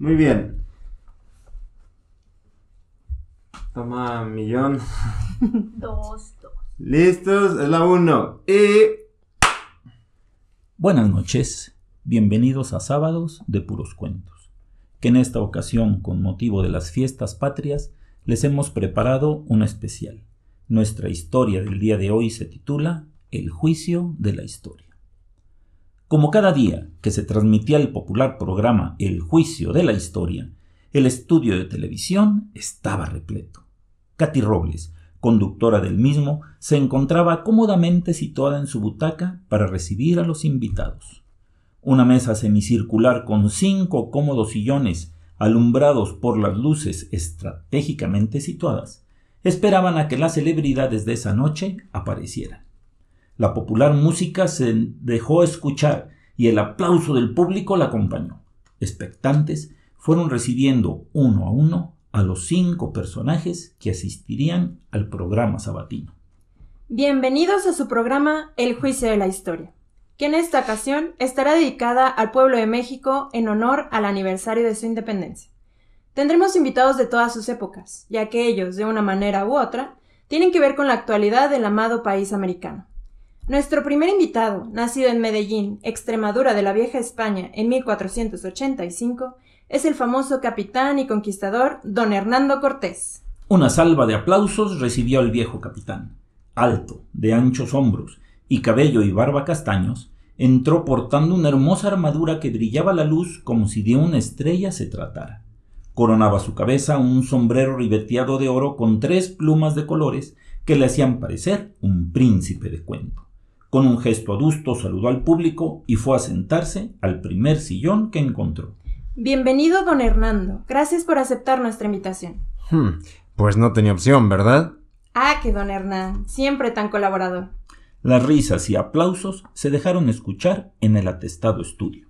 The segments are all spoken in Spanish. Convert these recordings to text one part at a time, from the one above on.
Muy bien. Toma, millón. Dos, dos. Listos, es la uno. Y. Buenas noches, bienvenidos a Sábados de Puros Cuentos, que en esta ocasión, con motivo de las fiestas patrias, les hemos preparado una especial. Nuestra historia del día de hoy se titula El juicio de la historia. Como cada día que se transmitía el popular programa El juicio de la historia, el estudio de televisión estaba repleto. Katy Robles, conductora del mismo, se encontraba cómodamente situada en su butaca para recibir a los invitados. Una mesa semicircular con cinco cómodos sillones alumbrados por las luces estratégicamente situadas, esperaban a que las celebridades de esa noche aparecieran. La popular música se dejó escuchar y el aplauso del público la acompañó. Expectantes, fueron recibiendo uno a uno a los cinco personajes que asistirían al programa sabatino. Bienvenidos a su programa El Juicio de la Historia, que en esta ocasión estará dedicada al pueblo de México en honor al aniversario de su independencia. Tendremos invitados de todas sus épocas, ya que ellos, de una manera u otra, tienen que ver con la actualidad del amado país americano. Nuestro primer invitado, nacido en Medellín, Extremadura de la Vieja España, en 1485, es el famoso capitán y conquistador don Hernando Cortés. Una salva de aplausos recibió al viejo capitán. Alto, de anchos hombros, y cabello y barba castaños, entró portando una hermosa armadura que brillaba a la luz como si de una estrella se tratara. Coronaba su cabeza un sombrero ribeteado de oro con tres plumas de colores que le hacían parecer un príncipe de cuento. Con un gesto adusto saludó al público y fue a sentarse al primer sillón que encontró. Bienvenido, don Hernando. Gracias por aceptar nuestra invitación. Hmm, pues no tenía opción, ¿verdad? Ah, que don Hernán, siempre tan colaborador. Las risas y aplausos se dejaron escuchar en el atestado estudio.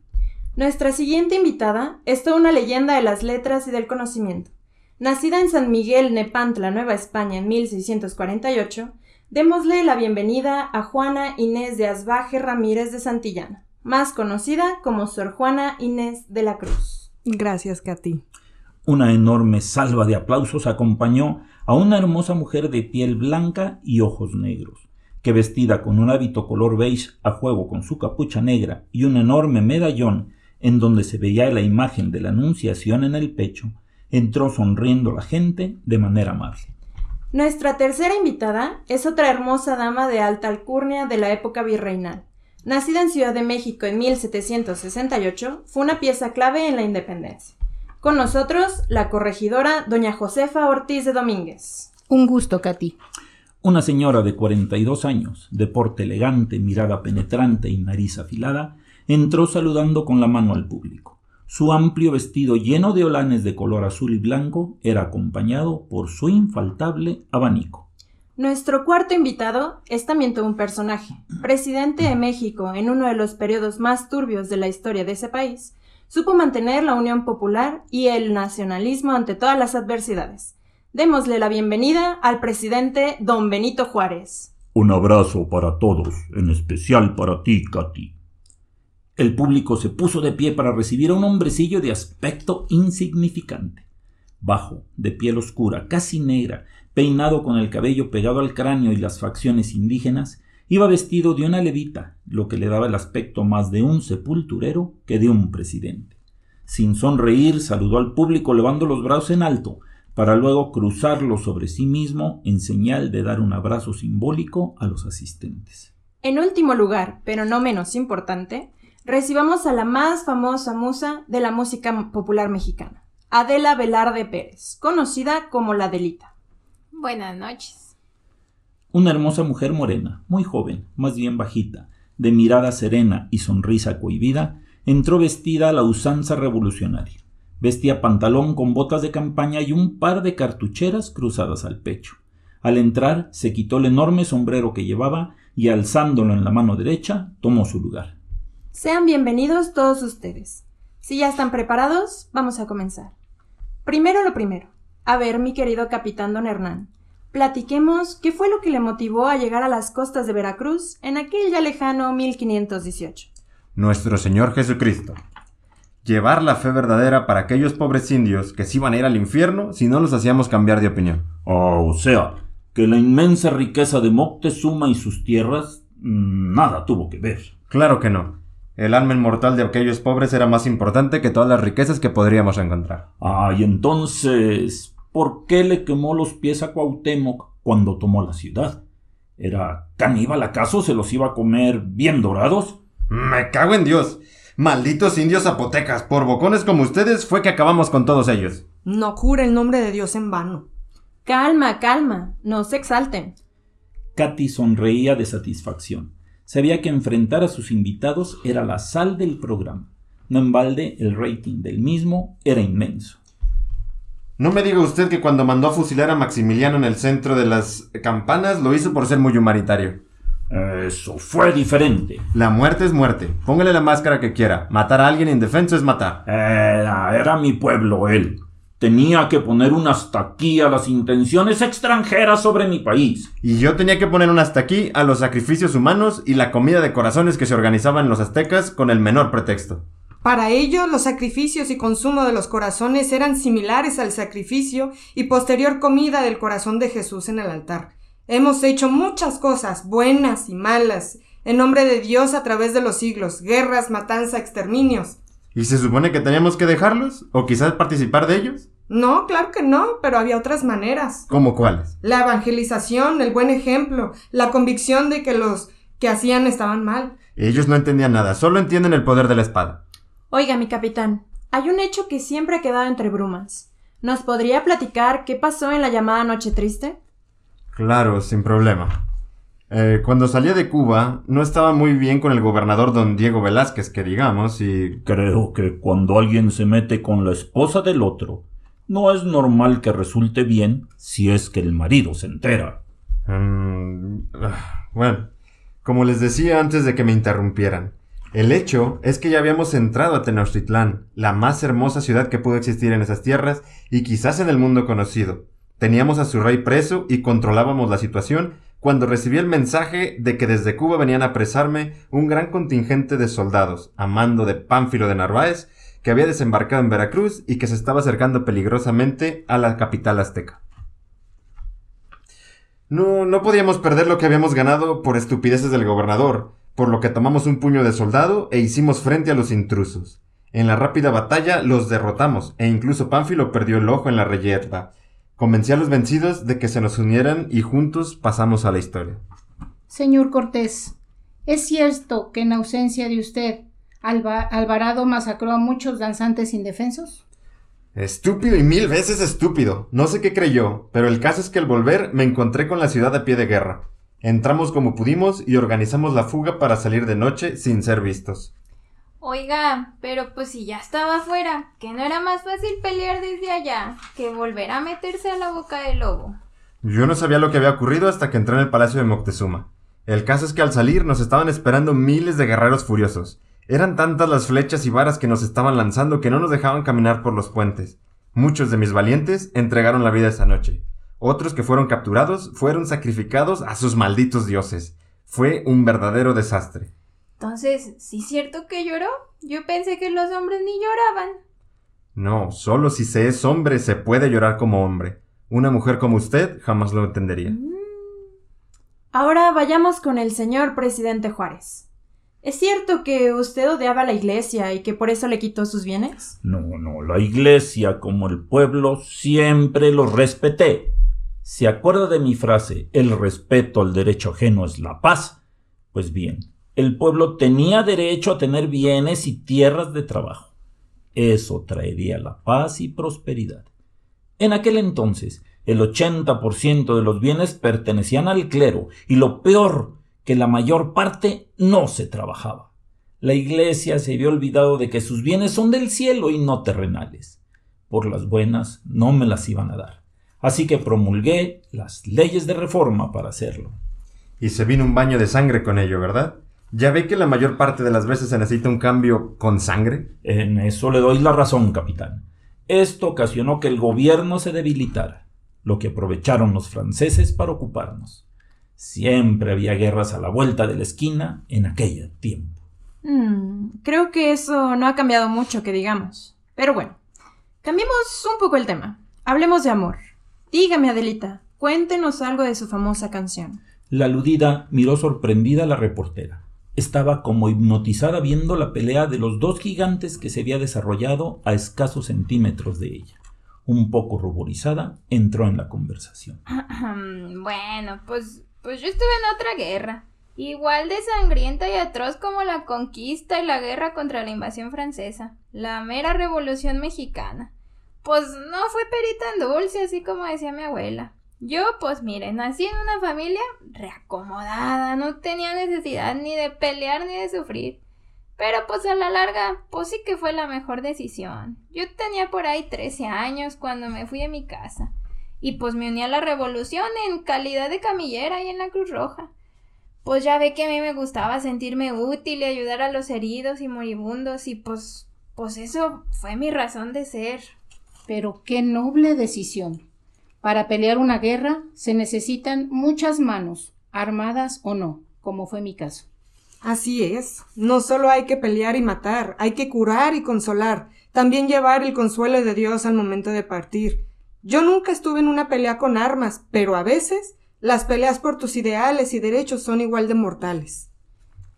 Nuestra siguiente invitada es toda una leyenda de las letras y del conocimiento. Nacida en San Miguel, Nepantla, Nueva España, en 1648, Démosle la bienvenida a Juana Inés de Asbaje Ramírez de Santillana, más conocida como Sor Juana Inés de la Cruz. Gracias, Katy. Una enorme salva de aplausos acompañó a una hermosa mujer de piel blanca y ojos negros, que vestida con un hábito color beige a juego con su capucha negra y un enorme medallón en donde se veía la imagen de la Anunciación en el pecho, entró sonriendo la gente de manera amable. Nuestra tercera invitada es otra hermosa dama de alta alcurnia de la época virreinal. Nacida en Ciudad de México en 1768, fue una pieza clave en la independencia. Con nosotros, la corregidora doña Josefa Ortiz de Domínguez. Un gusto, Katy. Una señora de 42 años, de porte elegante, mirada penetrante y nariz afilada, entró saludando con la mano al público. Su amplio vestido lleno de olanes de color azul y blanco era acompañado por su infaltable abanico. Nuestro cuarto invitado es también todo un personaje. Presidente de México en uno de los periodos más turbios de la historia de ese país, supo mantener la unión popular y el nacionalismo ante todas las adversidades. Démosle la bienvenida al presidente don Benito Juárez. Un abrazo para todos, en especial para ti, Katy. El público se puso de pie para recibir a un hombrecillo de aspecto insignificante. Bajo, de piel oscura, casi negra, peinado con el cabello pegado al cráneo y las facciones indígenas, iba vestido de una levita, lo que le daba el aspecto más de un sepulturero que de un presidente. Sin sonreír, saludó al público levando los brazos en alto, para luego cruzarlos sobre sí mismo en señal de dar un abrazo simbólico a los asistentes. En último lugar, pero no menos importante, recibamos a la más famosa musa de la música popular mexicana, Adela Velarde Pérez, conocida como la Delita. Buenas noches. Una hermosa mujer morena, muy joven, más bien bajita, de mirada serena y sonrisa cohibida, entró vestida a la usanza revolucionaria. Vestía pantalón con botas de campaña y un par de cartucheras cruzadas al pecho. Al entrar, se quitó el enorme sombrero que llevaba y alzándolo en la mano derecha, tomó su lugar. Sean bienvenidos todos ustedes. Si ya están preparados, vamos a comenzar. Primero lo primero. A ver, mi querido capitán don Hernán, platiquemos qué fue lo que le motivó a llegar a las costas de Veracruz en aquel ya lejano 1518. Nuestro Señor Jesucristo. llevar la fe verdadera para aquellos pobres indios que se iban a ir al infierno si no los hacíamos cambiar de opinión. Ah, o sea, que la inmensa riqueza de Moctezuma y sus tierras mm, nada tuvo que ver. Claro que no. El alma inmortal de aquellos pobres era más importante que todas las riquezas que podríamos encontrar. Ah, y entonces, ¿por qué le quemó los pies a Cuauhtémoc cuando tomó la ciudad? ¿Era caníbal acaso? ¿Se los iba a comer bien dorados? Me cago en Dios. Malditos indios zapotecas, por bocones como ustedes fue que acabamos con todos ellos. No jure el nombre de Dios en vano. Calma, calma, no se exalten. Katy sonreía de satisfacción. Sabía que enfrentar a sus invitados era la sal del programa. No en balde, el rating del mismo era inmenso. No me diga usted que cuando mandó a fusilar a Maximiliano en el centro de las campanas lo hizo por ser muy humanitario. Eso fue diferente. La muerte es muerte. Póngale la máscara que quiera. Matar a alguien indefenso es matar. Era, era mi pueblo él. Tenía que poner un hasta aquí a las intenciones extranjeras sobre mi país. Y yo tenía que poner un hasta aquí a los sacrificios humanos y la comida de corazones que se organizaban los aztecas con el menor pretexto. Para ello, los sacrificios y consumo de los corazones eran similares al sacrificio y posterior comida del corazón de Jesús en el altar. Hemos hecho muchas cosas, buenas y malas, en nombre de Dios a través de los siglos, guerras, matanza, exterminios. ¿Y se supone que teníamos que dejarlos? ¿O quizás participar de ellos? No, claro que no, pero había otras maneras. ¿Cómo cuáles? La evangelización, el buen ejemplo, la convicción de que los que hacían estaban mal. Ellos no entendían nada, solo entienden el poder de la espada. Oiga, mi capitán, hay un hecho que siempre ha quedado entre brumas. ¿Nos podría platicar qué pasó en la llamada Noche Triste? Claro, sin problema. Eh, cuando salía de Cuba, no estaba muy bien con el gobernador don Diego Velázquez, que digamos, y... Creo que cuando alguien se mete con la esposa del otro, no es normal que resulte bien si es que el marido se entera. Mm, bueno, como les decía antes de que me interrumpieran, el hecho es que ya habíamos entrado a Tenochtitlán, la más hermosa ciudad que pudo existir en esas tierras y quizás en el mundo conocido. Teníamos a su rey preso y controlábamos la situación cuando recibí el mensaje de que desde Cuba venían a apresarme un gran contingente de soldados, a mando de Pánfilo de Narváez, que había desembarcado en Veracruz y que se estaba acercando peligrosamente a la capital azteca. No, no podíamos perder lo que habíamos ganado por estupideces del gobernador, por lo que tomamos un puño de soldado e hicimos frente a los intrusos. En la rápida batalla los derrotamos, e incluso Pánfilo perdió el ojo en la reyerta, Convencí a los vencidos de que se nos unieran y juntos pasamos a la historia. Señor Cortés, ¿es cierto que en ausencia de usted Alvarado masacró a muchos danzantes indefensos? Estúpido y mil veces estúpido. No sé qué creyó, pero el caso es que al volver me encontré con la ciudad a pie de guerra. Entramos como pudimos y organizamos la fuga para salir de noche sin ser vistos. Oiga, pero pues si ya estaba afuera, que no era más fácil pelear desde allá que volver a meterse a la boca del lobo. Yo no sabía lo que había ocurrido hasta que entré en el palacio de Moctezuma. El caso es que al salir nos estaban esperando miles de guerreros furiosos. Eran tantas las flechas y varas que nos estaban lanzando que no nos dejaban caminar por los puentes. Muchos de mis valientes entregaron la vida esa noche. Otros que fueron capturados fueron sacrificados a sus malditos dioses. Fue un verdadero desastre. Entonces, ¿sí es cierto que lloró? Yo pensé que los hombres ni lloraban. No, solo si se es hombre se puede llorar como hombre. Una mujer como usted jamás lo entendería. Mm. Ahora vayamos con el señor presidente Juárez. ¿Es cierto que usted odiaba a la iglesia y que por eso le quitó sus bienes? No, no, la iglesia como el pueblo siempre lo respeté. ¿Se acuerda de mi frase, el respeto al derecho ajeno es la paz? Pues bien, el pueblo tenía derecho a tener bienes y tierras de trabajo. Eso traería la paz y prosperidad. En aquel entonces, el 80% de los bienes pertenecían al clero y lo peor, que la mayor parte no se trabajaba. La iglesia se había olvidado de que sus bienes son del cielo y no terrenales. Por las buenas no me las iban a dar. Así que promulgué las leyes de reforma para hacerlo. Y se vino un baño de sangre con ello, ¿verdad? ¿Ya ve que la mayor parte de las veces se necesita un cambio con sangre? En eso le doy la razón, capitán. Esto ocasionó que el gobierno se debilitara, lo que aprovecharon los franceses para ocuparnos. Siempre había guerras a la vuelta de la esquina en aquel tiempo. Mm, creo que eso no ha cambiado mucho, que digamos. Pero bueno, cambiemos un poco el tema. Hablemos de amor. Dígame, Adelita, cuéntenos algo de su famosa canción. La aludida miró sorprendida a la reportera. Estaba como hipnotizada viendo la pelea de los dos gigantes que se había desarrollado a escasos centímetros de ella. Un poco ruborizada, entró en la conversación. bueno, pues, pues yo estuve en otra guerra. Igual de sangrienta y atroz como la conquista y la guerra contra la invasión francesa. La mera revolución mexicana. Pues no fue perita en dulce, así como decía mi abuela. Yo, pues mire, nací en una familia reacomodada, no tenía necesidad ni de pelear ni de sufrir. Pero pues a la larga, pues sí que fue la mejor decisión. Yo tenía por ahí 13 años cuando me fui a mi casa. Y pues me uní a la revolución en calidad de camillera y en la Cruz Roja. Pues ya ve que a mí me gustaba sentirme útil y ayudar a los heridos y moribundos y pues pues eso fue mi razón de ser. Pero qué noble decisión. Para pelear una guerra se necesitan muchas manos, armadas o no, como fue mi caso. Así es. No solo hay que pelear y matar, hay que curar y consolar, también llevar el consuelo de Dios al momento de partir. Yo nunca estuve en una pelea con armas, pero a veces las peleas por tus ideales y derechos son igual de mortales.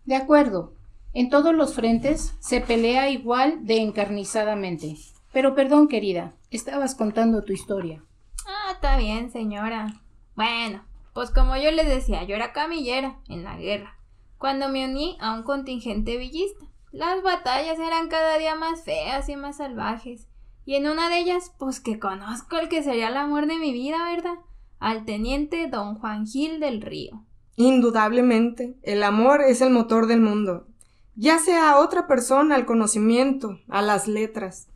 De acuerdo. En todos los frentes se pelea igual de encarnizadamente. Pero perdón, querida, estabas contando tu historia. Ah, está bien, señora. Bueno, pues como yo les decía, yo era camillera en la guerra cuando me uní a un contingente villista. Las batallas eran cada día más feas y más salvajes. Y en una de ellas, pues que conozco el que sería el amor de mi vida, ¿verdad? Al teniente don Juan Gil del Río. Indudablemente, el amor es el motor del mundo, ya sea a otra persona, al conocimiento, a las letras.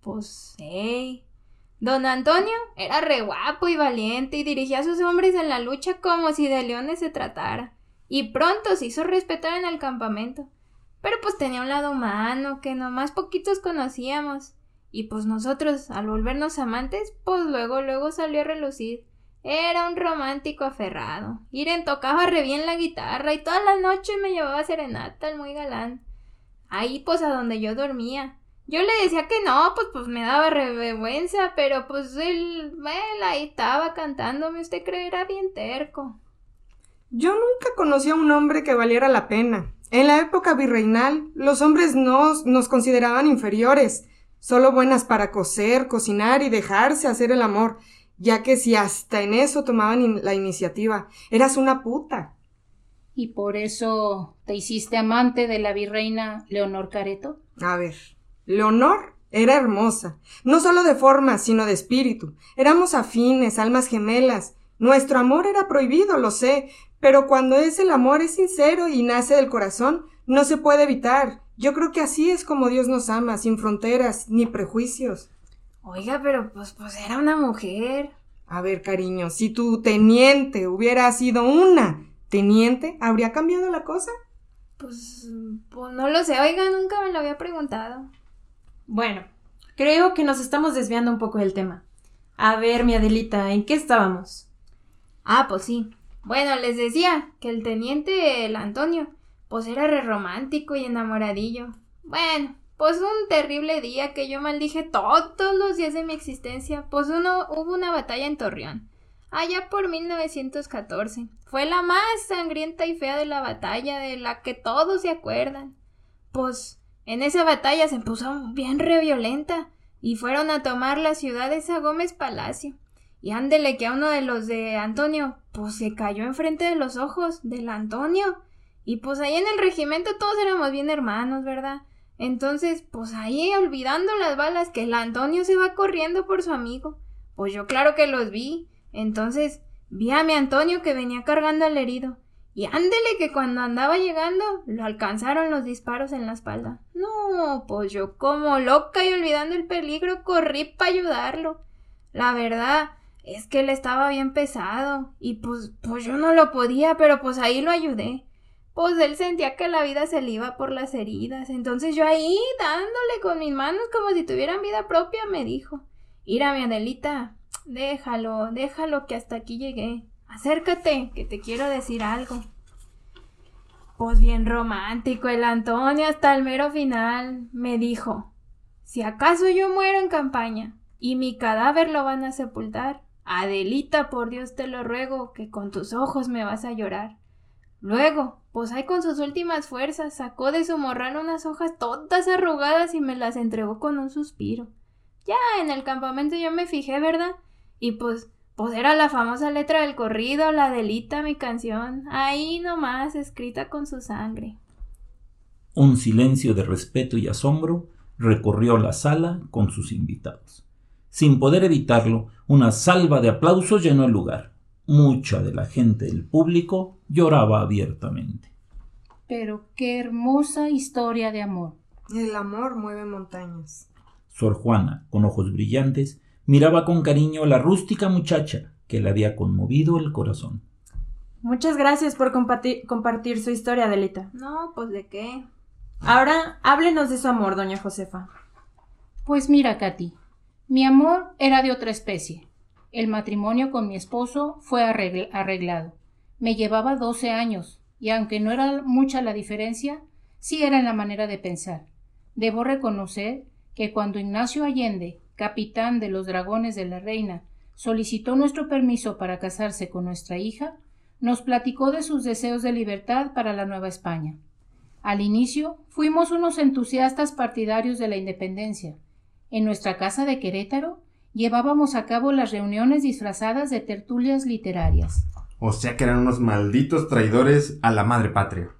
Pues, hey. Don Antonio era re guapo y valiente y dirigía a sus hombres en la lucha como si de leones se tratara y pronto se hizo respetar en el campamento. Pero pues tenía un lado humano que nomás poquitos conocíamos. Y pues nosotros, al volvernos amantes, pues luego, luego salió a relucir. Era un romántico aferrado. Iren tocaba re bien la guitarra y todas las noches me llevaba serenata, el muy galán. Ahí pues a donde yo dormía. Yo le decía que no, pues pues me daba vergüenza, pero pues él, él ahí estaba cantándome, usted creerá bien terco. Yo nunca conocí a un hombre que valiera la pena. En la época virreinal, los hombres nos, nos consideraban inferiores, solo buenas para coser, cocinar y dejarse hacer el amor, ya que si hasta en eso tomaban la iniciativa, eras una puta. ¿Y por eso te hiciste amante de la virreina Leonor Careto? A ver, Leonor era hermosa, no solo de forma, sino de espíritu. Éramos afines, almas gemelas. Nuestro amor era prohibido, lo sé, pero cuando es el amor es sincero y nace del corazón, no se puede evitar. Yo creo que así es como Dios nos ama, sin fronteras ni prejuicios. Oiga, pero pues, pues era una mujer. A ver, cariño, si tu teniente hubiera sido una teniente, ¿habría cambiado la cosa? Pues, pues no lo sé, oiga, nunca me lo había preguntado. Bueno, creo que nos estamos desviando un poco del tema. A ver, mi Adelita, ¿en qué estábamos? Ah, pues sí. Bueno, les decía que el teniente el Antonio, pues era re romántico y enamoradillo. Bueno, pues un terrible día que yo maldije todos los días de mi existencia, pues uno hubo una batalla en Torreón, allá por 1914. Fue la más sangrienta y fea de la batalla, de la que todos se acuerdan. Pues en esa batalla se puso bien re violenta y fueron a tomar la ciudad de Gómez Palacio. Y ándele que a uno de los de Antonio, pues se cayó enfrente de los ojos del Antonio. Y pues ahí en el regimiento todos éramos bien hermanos, ¿verdad? Entonces, pues ahí olvidando las balas, que el Antonio se va corriendo por su amigo. Pues yo claro que los vi. Entonces, vi a mi Antonio que venía cargando al herido. Y ándele que cuando andaba llegando, lo alcanzaron los disparos en la espalda. No, pues yo como loca y olvidando el peligro, corrí para ayudarlo. La verdad, es que él estaba bien pesado y pues, pues yo no lo podía, pero pues ahí lo ayudé. Pues él sentía que la vida se le iba por las heridas, entonces yo ahí dándole con mis manos como si tuvieran vida propia me dijo, Ira mi Adelita, déjalo, déjalo que hasta aquí llegué. Acércate, que te quiero decir algo. Pues bien romántico el Antonio hasta el mero final. Me dijo, si acaso yo muero en campaña y mi cadáver lo van a sepultar, Adelita, por Dios te lo ruego, que con tus ojos me vas a llorar. Luego, pues ahí con sus últimas fuerzas, sacó de su morrano unas hojas todas arrugadas y me las entregó con un suspiro. Ya en el campamento yo me fijé, ¿verdad? Y pues, pues era la famosa letra del corrido, la Adelita, mi canción, ahí nomás, escrita con su sangre. Un silencio de respeto y asombro recorrió la sala con sus invitados. Sin poder evitarlo, una salva de aplausos llenó el lugar. Mucha de la gente del público lloraba abiertamente. Pero qué hermosa historia de amor. El amor mueve montañas. Sor Juana, con ojos brillantes, miraba con cariño a la rústica muchacha que le había conmovido el corazón. Muchas gracias por compartir, compartir su historia, Adelita. No, pues de qué. Ahora háblenos de su amor, doña Josefa. Pues mira, Katy, mi amor era de otra especie. El matrimonio con mi esposo fue arreglado. Me llevaba doce años, y aunque no era mucha la diferencia, sí era en la manera de pensar. Debo reconocer que cuando Ignacio Allende, capitán de los dragones de la reina, solicitó nuestro permiso para casarse con nuestra hija, nos platicó de sus deseos de libertad para la Nueva España. Al inicio fuimos unos entusiastas partidarios de la independencia, en nuestra casa de Querétaro llevábamos a cabo las reuniones disfrazadas de tertulias literarias. O sea que eran unos malditos traidores a la madre patria.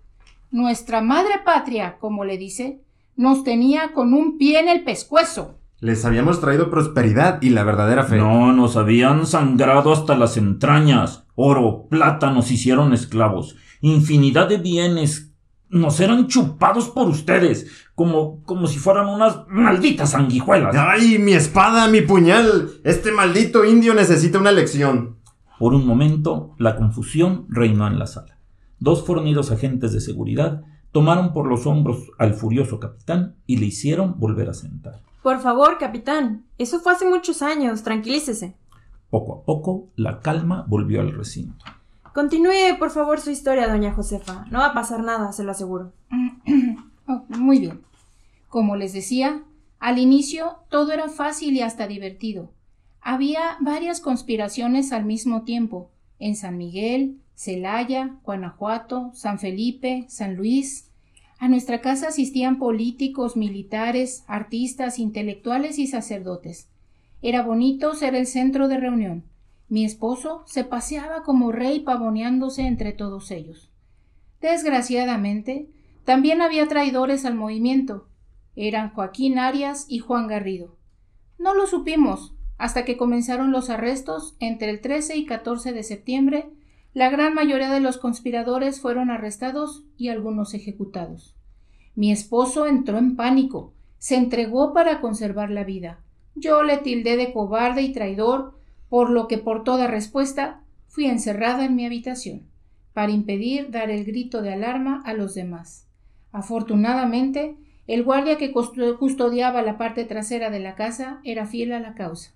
Nuestra madre patria, como le dice, nos tenía con un pie en el pescuezo. Les habíamos traído prosperidad y la verdadera fe. No, nos habían sangrado hasta las entrañas. Oro, plata nos hicieron esclavos. Infinidad de bienes nos eran chupados por ustedes, como, como si fueran unas malditas sanguijuelas. ¡Ay, mi espada, mi puñal! Este maldito indio necesita una lección. Por un momento, la confusión reinó en la sala. Dos fornidos agentes de seguridad tomaron por los hombros al furioso capitán y le hicieron volver a sentar. Por favor, capitán. Eso fue hace muchos años. Tranquilícese. Poco a poco, la calma volvió al recinto. Continúe, por favor, su historia, doña Josefa. No va a pasar nada, se lo aseguro. Oh, muy bien. Como les decía, al inicio todo era fácil y hasta divertido. Había varias conspiraciones al mismo tiempo, en San Miguel, Celaya, Guanajuato, San Felipe, San Luis. A nuestra casa asistían políticos, militares, artistas, intelectuales y sacerdotes. Era bonito ser el centro de reunión. Mi esposo se paseaba como rey pavoneándose entre todos ellos. Desgraciadamente, también había traidores al movimiento. Eran Joaquín Arias y Juan Garrido. No lo supimos hasta que comenzaron los arrestos entre el 13 y 14 de septiembre. La gran mayoría de los conspiradores fueron arrestados y algunos ejecutados. Mi esposo entró en pánico, se entregó para conservar la vida. Yo le tildé de cobarde y traidor por lo que por toda respuesta fui encerrada en mi habitación, para impedir dar el grito de alarma a los demás. Afortunadamente, el guardia que custodiaba la parte trasera de la casa era fiel a la causa.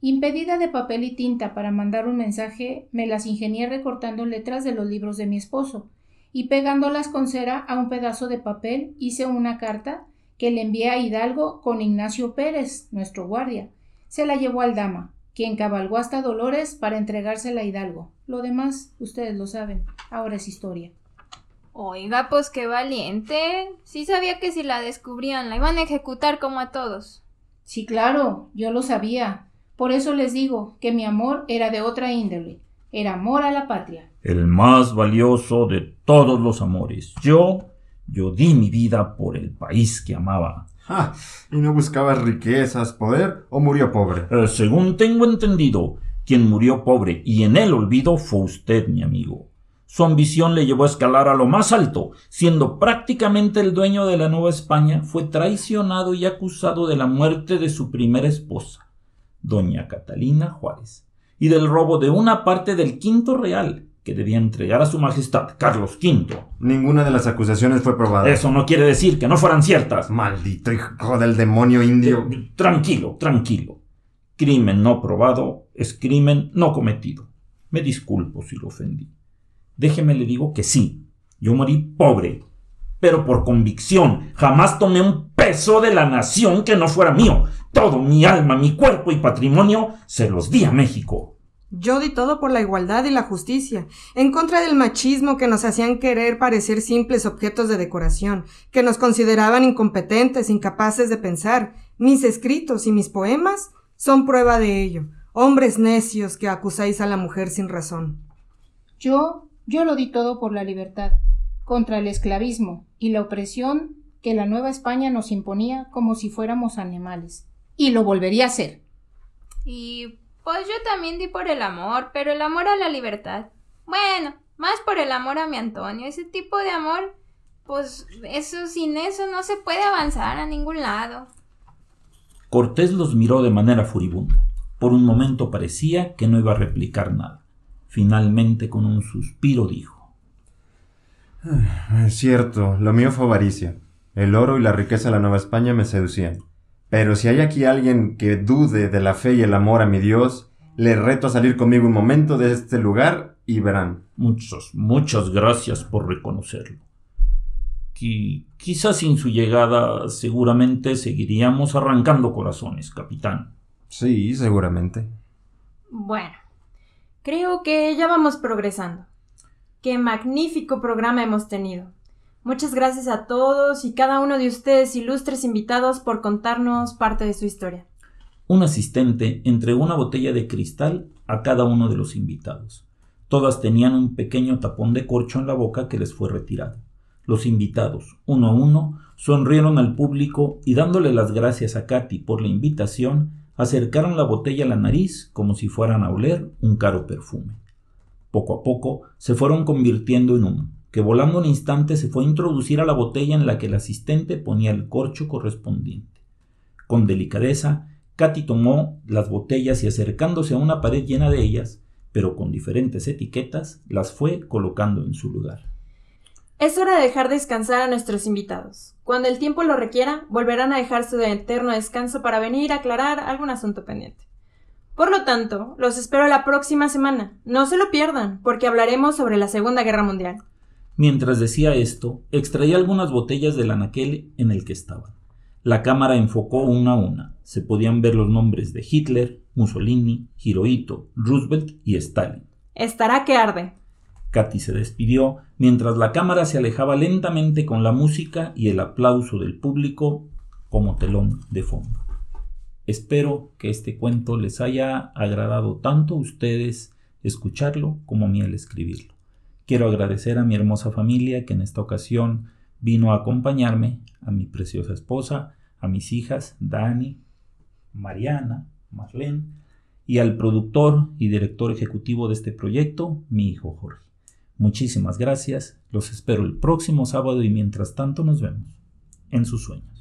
Impedida de papel y tinta para mandar un mensaje, me las ingenié recortando letras de los libros de mi esposo, y pegándolas con cera a un pedazo de papel hice una carta que le envié a Hidalgo con Ignacio Pérez, nuestro guardia. Se la llevó al dama, quien cabalgó hasta Dolores para entregársela a Hidalgo. Lo demás, ustedes lo saben, ahora es historia. Oiga, pues qué valiente. Sí sabía que si la descubrían la iban a ejecutar como a todos. Sí, claro, yo lo sabía. Por eso les digo que mi amor era de otra índole. Era amor a la patria. El más valioso de todos los amores. Yo, yo di mi vida por el país que amaba. ¿Y no buscabas riquezas, poder o murió pobre? Eh, según tengo entendido, quien murió pobre y en el olvido fue usted, mi amigo. Su ambición le llevó a escalar a lo más alto, siendo prácticamente el dueño de la Nueva España, fue traicionado y acusado de la muerte de su primera esposa, doña Catalina Juárez, y del robo de una parte del quinto real, que debía entregar a su majestad Carlos V. Ninguna de las acusaciones fue probada. Eso no quiere decir que no fueran ciertas. Maldito hijo del demonio indio. Eh, tranquilo, tranquilo. Crimen no probado es crimen no cometido. Me disculpo si lo ofendí. Déjeme le digo que sí. Yo morí pobre, pero por convicción. Jamás tomé un peso de la nación que no fuera mío. Todo mi alma, mi cuerpo y patrimonio se los di a México. Yo di todo por la igualdad y la justicia, en contra del machismo que nos hacían querer parecer simples objetos de decoración, que nos consideraban incompetentes, incapaces de pensar. Mis escritos y mis poemas son prueba de ello. Hombres necios que acusáis a la mujer sin razón. Yo, yo lo di todo por la libertad, contra el esclavismo y la opresión que la Nueva España nos imponía como si fuéramos animales. Y lo volvería a hacer. Y pues yo también di por el amor, pero el amor a la libertad. Bueno, más por el amor a mi Antonio. Ese tipo de amor, pues eso sin eso no se puede avanzar a ningún lado. Cortés los miró de manera furibunda. Por un momento parecía que no iba a replicar nada. Finalmente, con un suspiro, dijo: Es cierto, lo mío fue avaricia. El oro y la riqueza de la Nueva España me seducían. Pero si hay aquí alguien que dude de la fe y el amor a mi Dios, le reto a salir conmigo un momento de este lugar y verán. Muchas, muchas gracias por reconocerlo. Qui- quizás sin su llegada seguramente seguiríamos arrancando corazones, capitán. Sí, seguramente. Bueno, creo que ya vamos progresando. Qué magnífico programa hemos tenido. Muchas gracias a todos y cada uno de ustedes ilustres invitados por contarnos parte de su historia. Un asistente entregó una botella de cristal a cada uno de los invitados. Todas tenían un pequeño tapón de corcho en la boca que les fue retirado. Los invitados, uno a uno, sonrieron al público y dándole las gracias a Katy por la invitación, acercaron la botella a la nariz como si fueran a oler un caro perfume. Poco a poco se fueron convirtiendo en humo, que volando un instante se fue a introducir a la botella en la que el asistente ponía el corcho correspondiente. Con delicadeza, Katy tomó las botellas y acercándose a una pared llena de ellas, pero con diferentes etiquetas, las fue colocando en su lugar. Es hora de dejar descansar a nuestros invitados. Cuando el tiempo lo requiera, volverán a dejar su eterno descanso para venir a aclarar algún asunto pendiente. Por lo tanto, los espero la próxima semana. No se lo pierdan, porque hablaremos sobre la Segunda Guerra Mundial. Mientras decía esto, extraía algunas botellas del anaquel en el que estaban. La cámara enfocó una a una. Se podían ver los nombres de Hitler, Mussolini, Hirohito, Roosevelt y Stalin. Estará que arde. Katy se despidió mientras la cámara se alejaba lentamente con la música y el aplauso del público como telón de fondo. Espero que este cuento les haya agradado tanto a ustedes escucharlo como a mí al escribirlo. Quiero agradecer a mi hermosa familia que en esta ocasión vino a acompañarme, a mi preciosa esposa, a mis hijas Dani, Mariana, Marlene y al productor y director ejecutivo de este proyecto, mi hijo Jorge. Muchísimas gracias, los espero el próximo sábado y mientras tanto nos vemos en sus sueños.